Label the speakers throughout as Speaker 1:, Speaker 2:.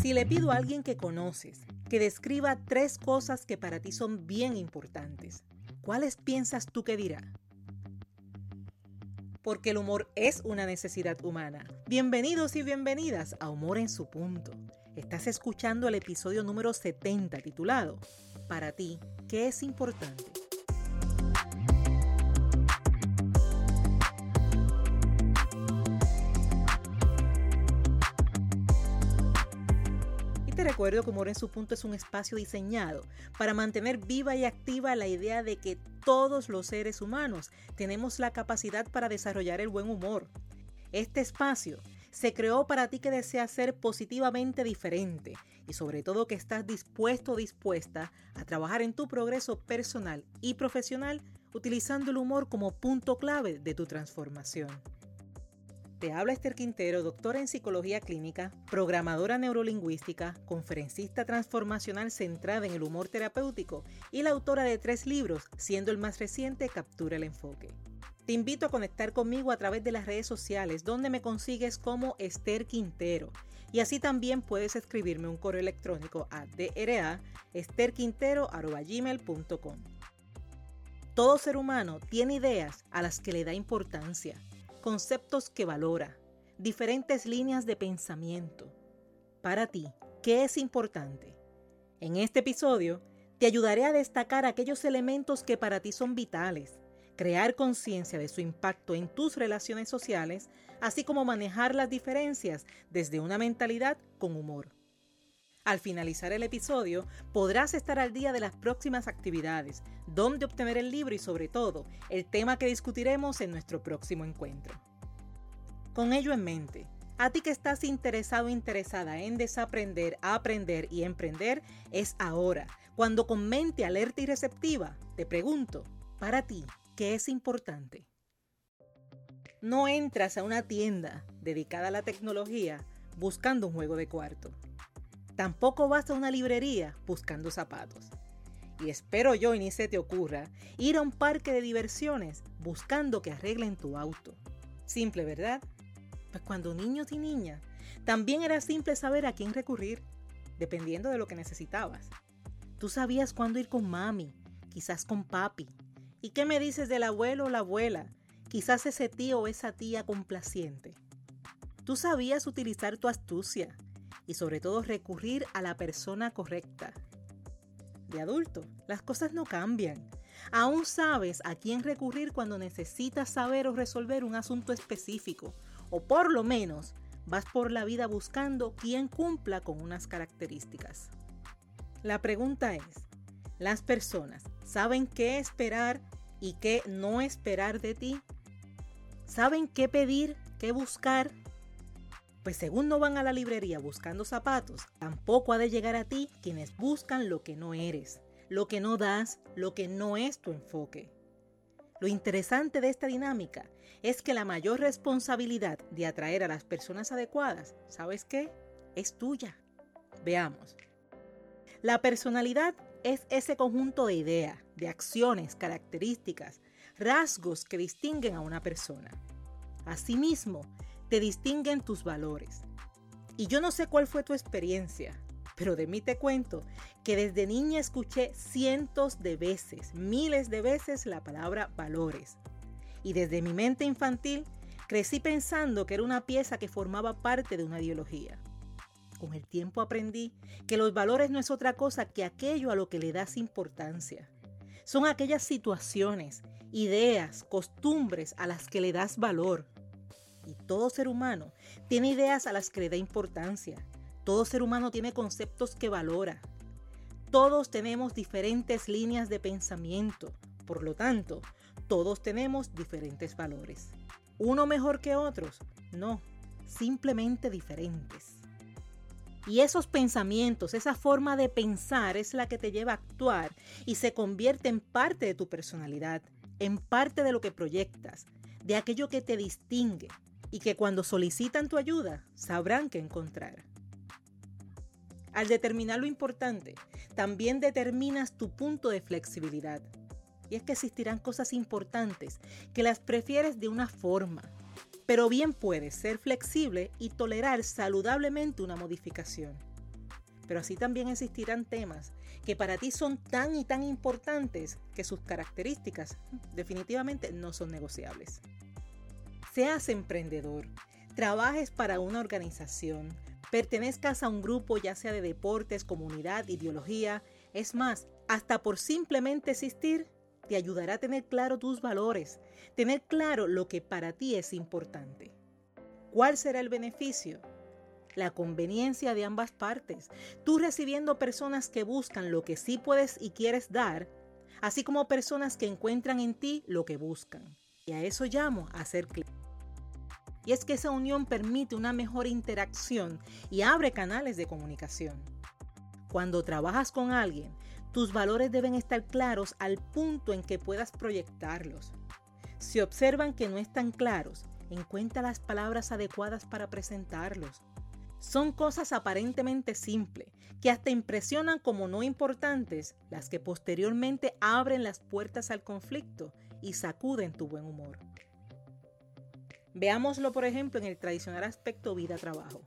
Speaker 1: Si le pido a alguien que conoces que describa tres cosas que para ti son bien importantes, ¿cuáles piensas tú que dirá? Porque el humor es una necesidad humana. Bienvenidos y bienvenidas a Humor en su punto. Estás escuchando el episodio número 70 titulado Para ti, ¿qué es importante? Recuerdo que Humor en su punto es un espacio diseñado para mantener viva y activa la idea de que todos los seres humanos tenemos la capacidad para desarrollar el buen humor. Este espacio se creó para ti que deseas ser positivamente diferente y sobre todo que estás dispuesto o dispuesta a trabajar en tu progreso personal y profesional utilizando el humor como punto clave de tu transformación. Te habla Esther Quintero, doctora en psicología clínica, programadora neurolingüística, conferencista transformacional centrada en el humor terapéutico y la autora de tres libros, siendo el más reciente Captura el Enfoque. Te invito a conectar conmigo a través de las redes sociales donde me consigues como Esther Quintero. Y así también puedes escribirme un correo electrónico a dra.esterquintero.gmail.com Todo ser humano tiene ideas a las que le da importancia conceptos que valora, diferentes líneas de pensamiento. Para ti, ¿qué es importante? En este episodio, te ayudaré a destacar aquellos elementos que para ti son vitales, crear conciencia de su impacto en tus relaciones sociales, así como manejar las diferencias desde una mentalidad con humor. Al finalizar el episodio, podrás estar al día de las próximas actividades, dónde obtener el libro y sobre todo el tema que discutiremos en nuestro próximo encuentro. Con ello en mente, a ti que estás interesado interesada en desaprender, aprender y emprender, es ahora, cuando con mente alerta y receptiva, te pregunto, para ti, ¿qué es importante? No entras a una tienda dedicada a la tecnología buscando un juego de cuarto. Tampoco vas a una librería buscando zapatos. Y espero yo y ni se te ocurra ir a un parque de diversiones buscando que arreglen tu auto. Simple, ¿verdad? Pues cuando niños y niñas, también era simple saber a quién recurrir, dependiendo de lo que necesitabas. Tú sabías cuándo ir con mami, quizás con papi. ¿Y qué me dices del abuelo o la abuela? Quizás ese tío o esa tía complaciente. Tú sabías utilizar tu astucia, y sobre todo recurrir a la persona correcta. De adulto, las cosas no cambian. Aún sabes a quién recurrir cuando necesitas saber o resolver un asunto específico, o por lo menos vas por la vida buscando quien cumpla con unas características. La pregunta es, ¿las personas saben qué esperar y qué no esperar de ti? ¿Saben qué pedir, qué buscar pues según no van a la librería buscando zapatos, tampoco ha de llegar a ti quienes buscan lo que no eres, lo que no das, lo que no es tu enfoque. Lo interesante de esta dinámica es que la mayor responsabilidad de atraer a las personas adecuadas, ¿sabes qué? Es tuya. Veamos. La personalidad es ese conjunto de ideas, de acciones, características, rasgos que distinguen a una persona. Asimismo, te distinguen tus valores. Y yo no sé cuál fue tu experiencia, pero de mí te cuento que desde niña escuché cientos de veces, miles de veces la palabra valores. Y desde mi mente infantil crecí pensando que era una pieza que formaba parte de una ideología. Con el tiempo aprendí que los valores no es otra cosa que aquello a lo que le das importancia. Son aquellas situaciones, ideas, costumbres a las que le das valor todo ser humano tiene ideas a las que le da importancia. Todo ser humano tiene conceptos que valora. Todos tenemos diferentes líneas de pensamiento. Por lo tanto, todos tenemos diferentes valores. ¿Uno mejor que otros? No, simplemente diferentes. Y esos pensamientos, esa forma de pensar es la que te lleva a actuar y se convierte en parte de tu personalidad, en parte de lo que proyectas, de aquello que te distingue, y que cuando solicitan tu ayuda sabrán qué encontrar. Al determinar lo importante, también determinas tu punto de flexibilidad. Y es que existirán cosas importantes que las prefieres de una forma, pero bien puedes ser flexible y tolerar saludablemente una modificación. pero así también existirán temas que para ti son tan y tan importantes que sus características definitivamente no son negociables. Seas emprendedor, trabajes para una organización, pertenezcas a un grupo ya sea de deportes, comunidad, ideología, es más, hasta por simplemente existir, te ayudará a tener claro tus valores, tener claro lo que para ti es importante. ¿Cuál será el beneficio? La conveniencia de ambas partes. Tú recibiendo personas que buscan lo que sí puedes y quieres dar, así como personas que encuentran en ti lo que buscan. Y a eso llamo hacer clic. Y es que esa unión permite una mejor interacción y abre canales de comunicación. Cuando trabajas con alguien, tus valores deben estar claros al punto en que puedas proyectarlos. Si observan que no están claros, encuentra las palabras adecuadas para presentarlos. Son cosas aparentemente simples, que hasta impresionan como no importantes, las que posteriormente abren las puertas al conflicto y sacuden tu buen humor. Veámoslo, por ejemplo, en el tradicional aspecto vida-trabajo.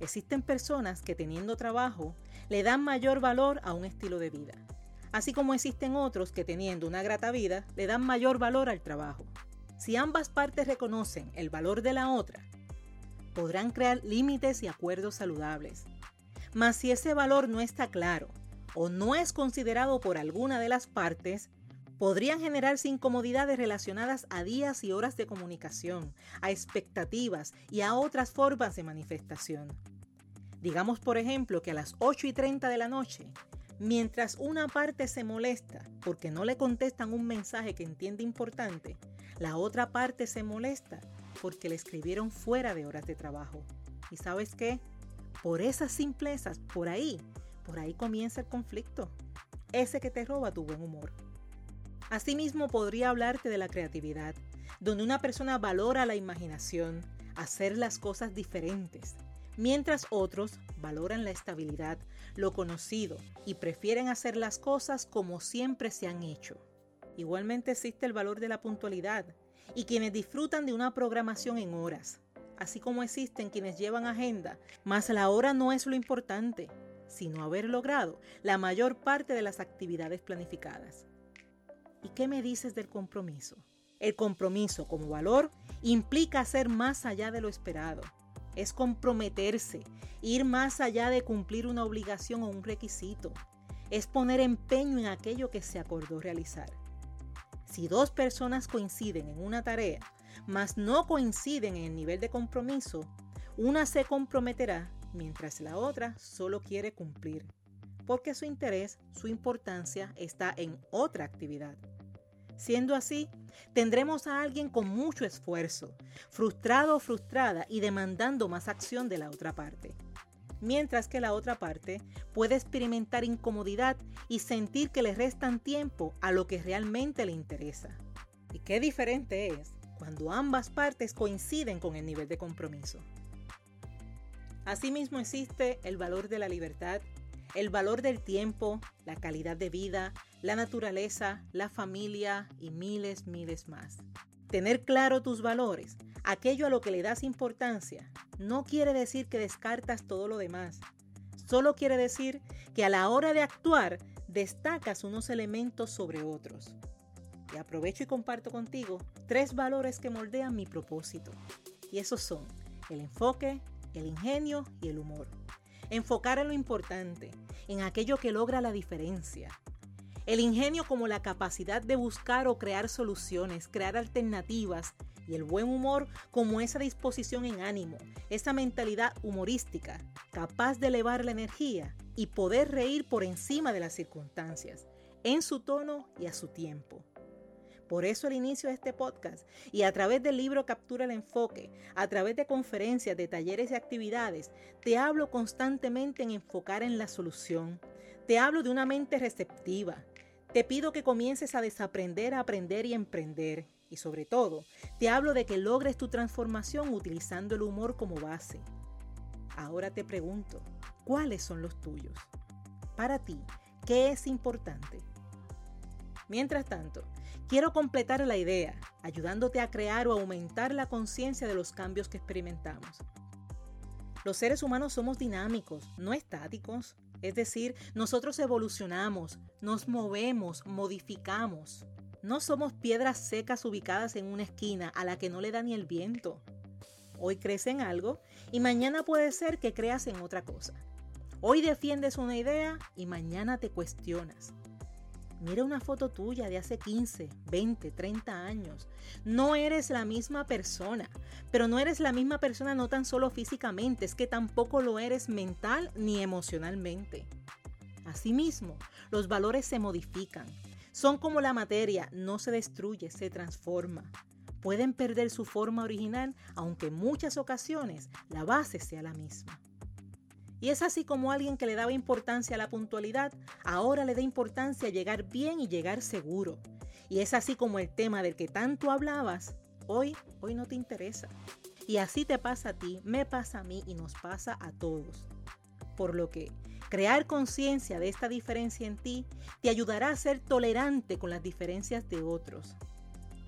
Speaker 1: Existen personas que teniendo trabajo le dan mayor valor a un estilo de vida, así como existen otros que teniendo una grata vida le dan mayor valor al trabajo. Si ambas partes reconocen el valor de la otra, podrán crear límites y acuerdos saludables. Mas si ese valor no está claro o no es considerado por alguna de las partes, podrían generarse incomodidades relacionadas a días y horas de comunicación, a expectativas y a otras formas de manifestación. Digamos, por ejemplo, que a las 8 y 30 de la noche, mientras una parte se molesta porque no le contestan un mensaje que entiende importante, la otra parte se molesta porque le escribieron fuera de horas de trabajo. ¿Y sabes qué? Por esas simplezas, por ahí, por ahí comienza el conflicto. Ese que te roba tu buen humor. Asimismo, podría hablarte de la creatividad, donde una persona valora la imaginación, hacer las cosas diferentes, mientras otros valoran la estabilidad, lo conocido y prefieren hacer las cosas como siempre se han hecho. Igualmente existe el valor de la puntualidad y quienes disfrutan de una programación en horas, así como existen quienes llevan agenda, mas la hora no es lo importante, sino haber logrado la mayor parte de las actividades planificadas. ¿Y qué me dices del compromiso? El compromiso como valor implica hacer más allá de lo esperado. Es comprometerse, ir más allá de cumplir una obligación o un requisito. Es poner empeño en aquello que se acordó realizar. Si dos personas coinciden en una tarea, mas no coinciden en el nivel de compromiso, una se comprometerá mientras la otra solo quiere cumplir, porque su interés, su importancia está en otra actividad. Siendo así, tendremos a alguien con mucho esfuerzo, frustrado o frustrada y demandando más acción de la otra parte mientras que la otra parte puede experimentar incomodidad y sentir que le restan tiempo a lo que realmente le interesa. Y qué diferente es cuando ambas partes coinciden con el nivel de compromiso. Asimismo existe el valor de la libertad, el valor del tiempo, la calidad de vida, la naturaleza, la familia y miles, miles más. Tener claro tus valores, aquello a lo que le das importancia, no quiere decir que descartas todo lo demás. Solo quiere decir que a la hora de actuar destacas unos elementos sobre otros. Y aprovecho y comparto contigo tres valores que moldean mi propósito. Y esos son el enfoque, el ingenio y el humor. Enfocar en lo importante, en aquello que logra la diferencia, el ingenio como la capacidad de buscar o crear soluciones, crear alternativas y el buen humor como esa disposición en ánimo, esa mentalidad humorística, capaz de elevar la energía y poder reír por encima de las circunstancias, en su tono y a su tiempo. Por eso el inicio de este podcast y a través del libro Captura el Enfoque, a través de conferencias, de talleres y actividades, te hablo constantemente en enfocar en la solución. Te hablo de una mente receptiva, te pido que comiences a desaprender a aprender y emprender. Y sobre todo, te hablo de que logres tu transformación utilizando el humor como base. Ahora te pregunto, ¿cuáles son los tuyos? Para ti, ¿qué es importante? Mientras tanto, quiero completar la idea, ayudándote a crear o aumentar la conciencia de los cambios que experimentamos. Los seres humanos somos dinámicos, no estáticos. Es decir, nosotros evolucionamos, nos movemos, modificamos. No somos piedras secas ubicadas en una esquina a la que no le da ni el viento. Hoy crees en algo y mañana puede ser que creas en otra cosa. Hoy defiendes una idea y mañana te cuestionas. Mira una foto tuya de hace 15, 20, 30 años. No eres la misma persona, pero no eres la misma persona no tan solo físicamente, es que tampoco lo eres mental ni emocionalmente. Asimismo, los valores se modifican. Son como la materia, no se destruye, se transforma. Pueden perder su forma original, aunque en muchas ocasiones la base sea la misma. Y es así como alguien que le daba importancia a la puntualidad, ahora le da importancia a llegar bien y llegar seguro. Y es así como el tema del que tanto hablabas, hoy, hoy no te interesa. Y así te pasa a ti, me pasa a mí y nos pasa a todos. Por lo que crear conciencia de esta diferencia en ti te ayudará a ser tolerante con las diferencias de otros.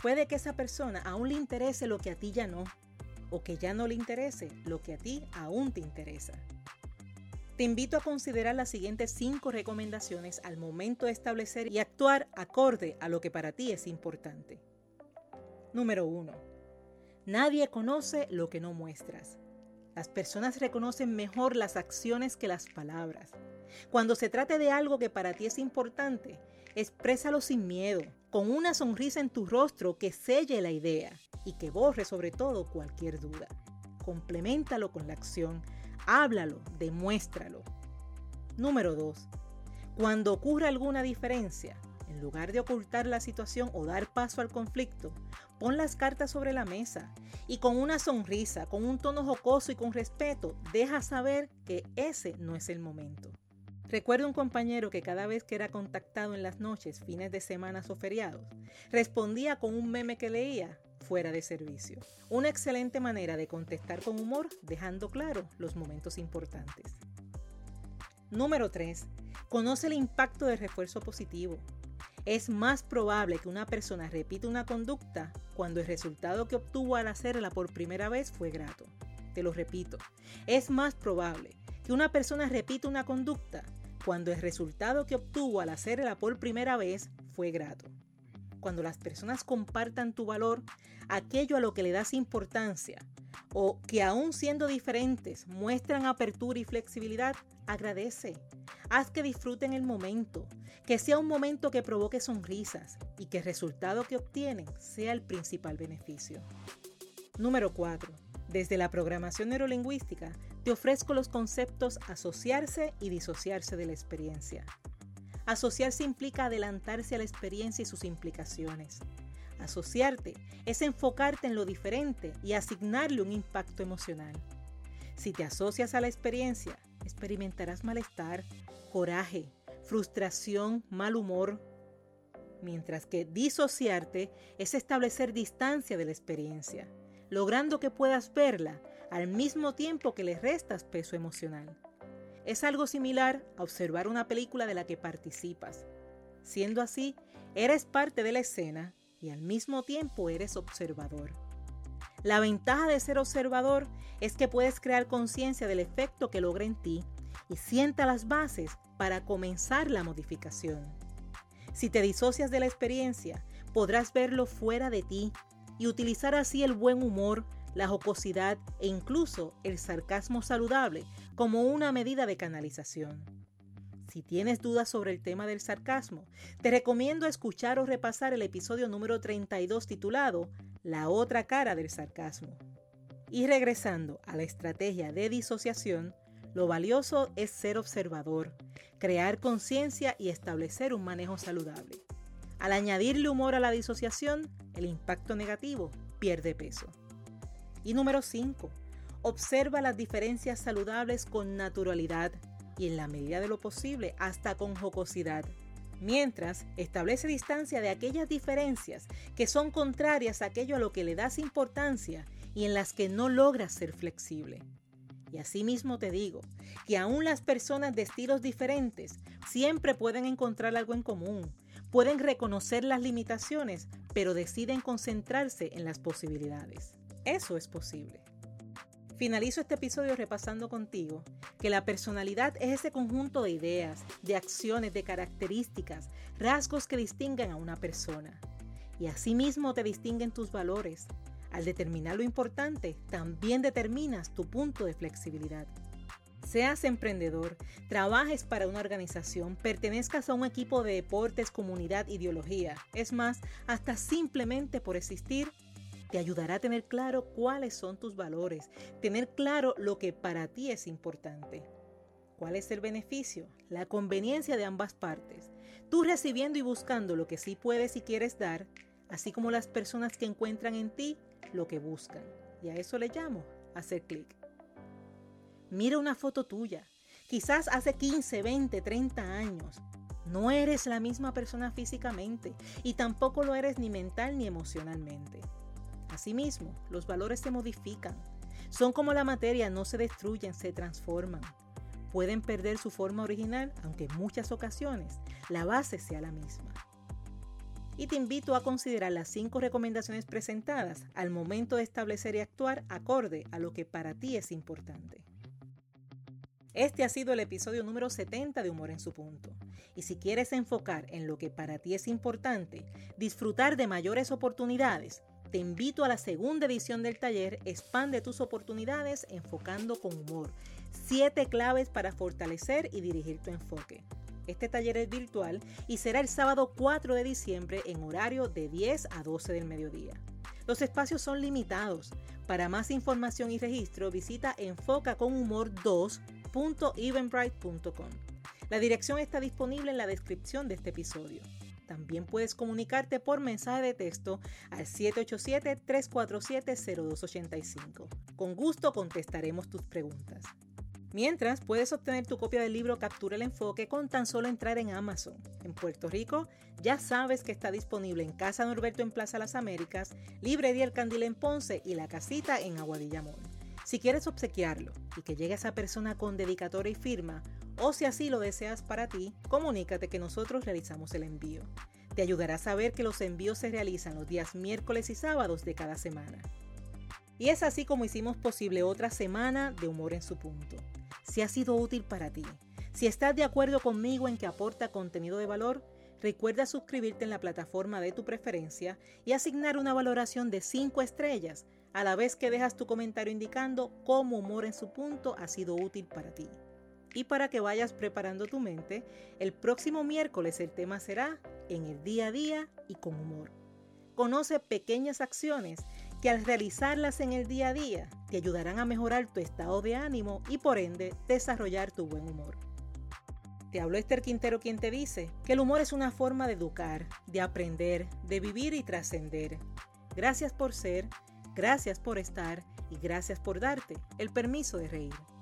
Speaker 1: Puede que esa persona aún le interese lo que a ti ya no, o que ya no le interese lo que a ti aún te interesa. Te invito a considerar las siguientes cinco recomendaciones al momento de establecer y actuar acorde a lo que para ti es importante. Número 1. Nadie conoce lo que no muestras. Las personas reconocen mejor las acciones que las palabras. Cuando se trate de algo que para ti es importante, exprésalo sin miedo, con una sonrisa en tu rostro que selle la idea y que borre sobre todo cualquier duda. Complementalo con la acción Háblalo, demuéstralo. Número 2. Cuando ocurra alguna diferencia, en lugar de ocultar la situación o dar paso al conflicto, pon las cartas sobre la mesa y con una sonrisa, con un tono jocoso y con respeto, deja saber que ese no es el momento. Recuerdo un compañero que cada vez que era contactado en las noches, fines de semanas o feriados, respondía con un meme que leía, fuera de servicio. Una excelente manera de contestar con humor dejando claro los momentos importantes. Número 3. Conoce el impacto del refuerzo positivo. Es más probable que una persona repita una conducta cuando el resultado que obtuvo al hacerla por primera vez fue grato. Te lo repito, es más probable que una persona repita una conducta cuando el resultado que obtuvo al hacerla por primera vez fue grato cuando las personas compartan tu valor, aquello a lo que le das importancia, o que aún siendo diferentes muestran apertura y flexibilidad, agradece. Haz que disfruten el momento, que sea un momento que provoque sonrisas y que el resultado que obtienen sea el principal beneficio. Número 4. Desde la programación neurolingüística te ofrezco los conceptos asociarse y disociarse de la experiencia. Asociarse implica adelantarse a la experiencia y sus implicaciones. Asociarte es enfocarte en lo diferente y asignarle un impacto emocional. Si te asocias a la experiencia, experimentarás malestar, coraje, frustración, mal humor, mientras que disociarte es establecer distancia de la experiencia, logrando que puedas verla al mismo tiempo que le restas peso emocional. Es algo similar a observar una película de la que participas. Siendo así, eres parte de la escena y al mismo tiempo eres observador. La ventaja de ser observador es que puedes crear conciencia del efecto que logra en ti y sienta las bases para comenzar la modificación. Si te disocias de la experiencia, podrás verlo fuera de ti y utilizar así el buen humor, la jocosidad e incluso el sarcasmo saludable como una medida de canalización. Si tienes dudas sobre el tema del sarcasmo, te recomiendo escuchar o repasar el episodio número 32 titulado La otra cara del sarcasmo. Y regresando a la estrategia de disociación, lo valioso es ser observador, crear conciencia y establecer un manejo saludable. Al añadirle humor a la disociación, el impacto negativo pierde peso. Y número 5. Observa las diferencias saludables con naturalidad y en la medida de lo posible hasta con jocosidad. Mientras, establece distancia de aquellas diferencias que son contrarias a aquello a lo que le das importancia y en las que no logras ser flexible. Y asimismo te digo que aún las personas de estilos diferentes siempre pueden encontrar algo en común, pueden reconocer las limitaciones, pero deciden concentrarse en las posibilidades. Eso es posible. Finalizo este episodio repasando contigo que la personalidad es ese conjunto de ideas, de acciones, de características, rasgos que distinguen a una persona. Y asimismo te distinguen tus valores. Al determinar lo importante, también determinas tu punto de flexibilidad. Seas emprendedor, trabajes para una organización, pertenezcas a un equipo de deportes, comunidad, ideología. Es más, hasta simplemente por existir, te ayudará a tener claro cuáles son tus valores, tener claro lo que para ti es importante. ¿Cuál es el beneficio? La conveniencia de ambas partes. Tú recibiendo y buscando lo que sí puedes y quieres dar, así como las personas que encuentran en ti lo que buscan. Y a eso le llamo hacer clic. Mira una foto tuya, quizás hace 15, 20, 30 años. No eres la misma persona físicamente y tampoco lo eres ni mental ni emocionalmente. Asimismo, los valores se modifican. Son como la materia, no se destruyen, se transforman. Pueden perder su forma original, aunque en muchas ocasiones la base sea la misma. Y te invito a considerar las cinco recomendaciones presentadas al momento de establecer y actuar acorde a lo que para ti es importante. Este ha sido el episodio número 70 de Humor en su punto. Y si quieres enfocar en lo que para ti es importante, disfrutar de mayores oportunidades, te invito a la segunda edición del taller Expande tus oportunidades enfocando con humor. Siete claves para fortalecer y dirigir tu enfoque. Este taller es virtual y será el sábado 4 de diciembre en horario de 10 a 12 del mediodía. Los espacios son limitados. Para más información y registro visita enfocaconhumor2.eventbrite.com. La dirección está disponible en la descripción de este episodio. También puedes comunicarte por mensaje de texto al 787-347-0285. Con gusto contestaremos tus preguntas. Mientras, puedes obtener tu copia del libro Captura el Enfoque con tan solo entrar en Amazon. En Puerto Rico, ya sabes que está disponible en Casa Norberto en Plaza Las Américas, Librería El Candil en Ponce y La Casita en Aguadilla Mall. Si quieres obsequiarlo y que llegue a esa persona con dedicatoria y firma, o si así lo deseas para ti, comunícate que nosotros realizamos el envío. Te ayudará a saber que los envíos se realizan los días miércoles y sábados de cada semana. Y es así como hicimos posible otra semana de humor en su punto. Si ha sido útil para ti, si estás de acuerdo conmigo en que aporta contenido de valor, recuerda suscribirte en la plataforma de tu preferencia y asignar una valoración de 5 estrellas a la vez que dejas tu comentario indicando cómo humor en su punto ha sido útil para ti y para que vayas preparando tu mente, el próximo miércoles el tema será en el día a día y con humor. Conoce pequeñas acciones que al realizarlas en el día a día te ayudarán a mejorar tu estado de ánimo y por ende desarrollar tu buen humor. Te habló Esther Quintero quien te dice que el humor es una forma de educar, de aprender, de vivir y trascender. Gracias por ser, gracias por estar y gracias por darte el permiso de reír.